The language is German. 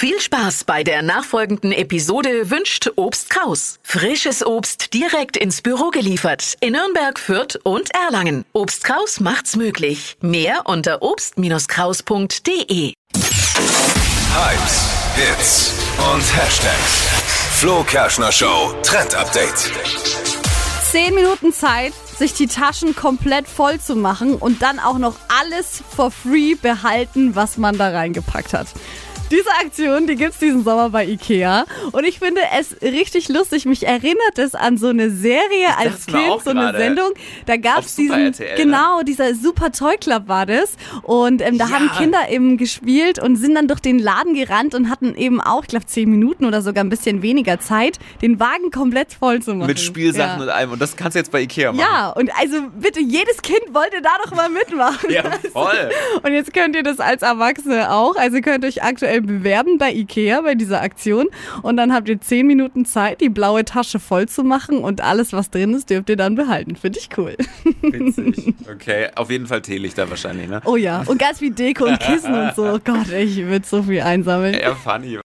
Viel Spaß bei der nachfolgenden Episode wünscht Obst Kraus. Frisches Obst direkt ins Büro geliefert in Nürnberg, Fürth und Erlangen. Obst Kraus macht's möglich. Mehr unter obst-kraus.de. Hypes, Hits und Hashtags. Flo Kerschner Show Trend Update. Zehn Minuten Zeit, sich die Taschen komplett voll zu machen und dann auch noch alles for free behalten, was man da reingepackt hat. Diese Aktion, die gibt's diesen Sommer bei Ikea. Und ich finde es richtig lustig. Mich erinnert es an so eine Serie als Kind, so eine. Sendung. Da gab's Auf Super diesen, RTL, ne? genau, dieser Super Toy Club war das. Und ähm, da Ja. haben Kinder eben gespielt und sind dann durch den Laden gerannt und hatten eben auch, ich glaube, zehn Minuten oder sogar ein bisschen weniger Zeit, den Wagen komplett voll zu machen. Mit Spielsachen ja. und allem. Und das kannst du jetzt bei Ikea machen. Ja, und also bitte, jedes Kind wollte da doch mal mitmachen. Ja, voll. Und jetzt könnt ihr das als Erwachsene auch. Also ihr könnt euch aktuell bewerben bei Ikea bei dieser Aktion. Und dann habt ihr zehn Minuten Zeit, die blaue Tasche voll zu machen und alles, was drin ist, dürft ihr dann behalten. Finde ich cool. Witzig. Okay, auf jeden Fall Teelichter wahrscheinlich, ne? Oh ja, und ganz viel Deko und Kissen und so. Gott, ich würde so viel einsammeln. Ja, funny.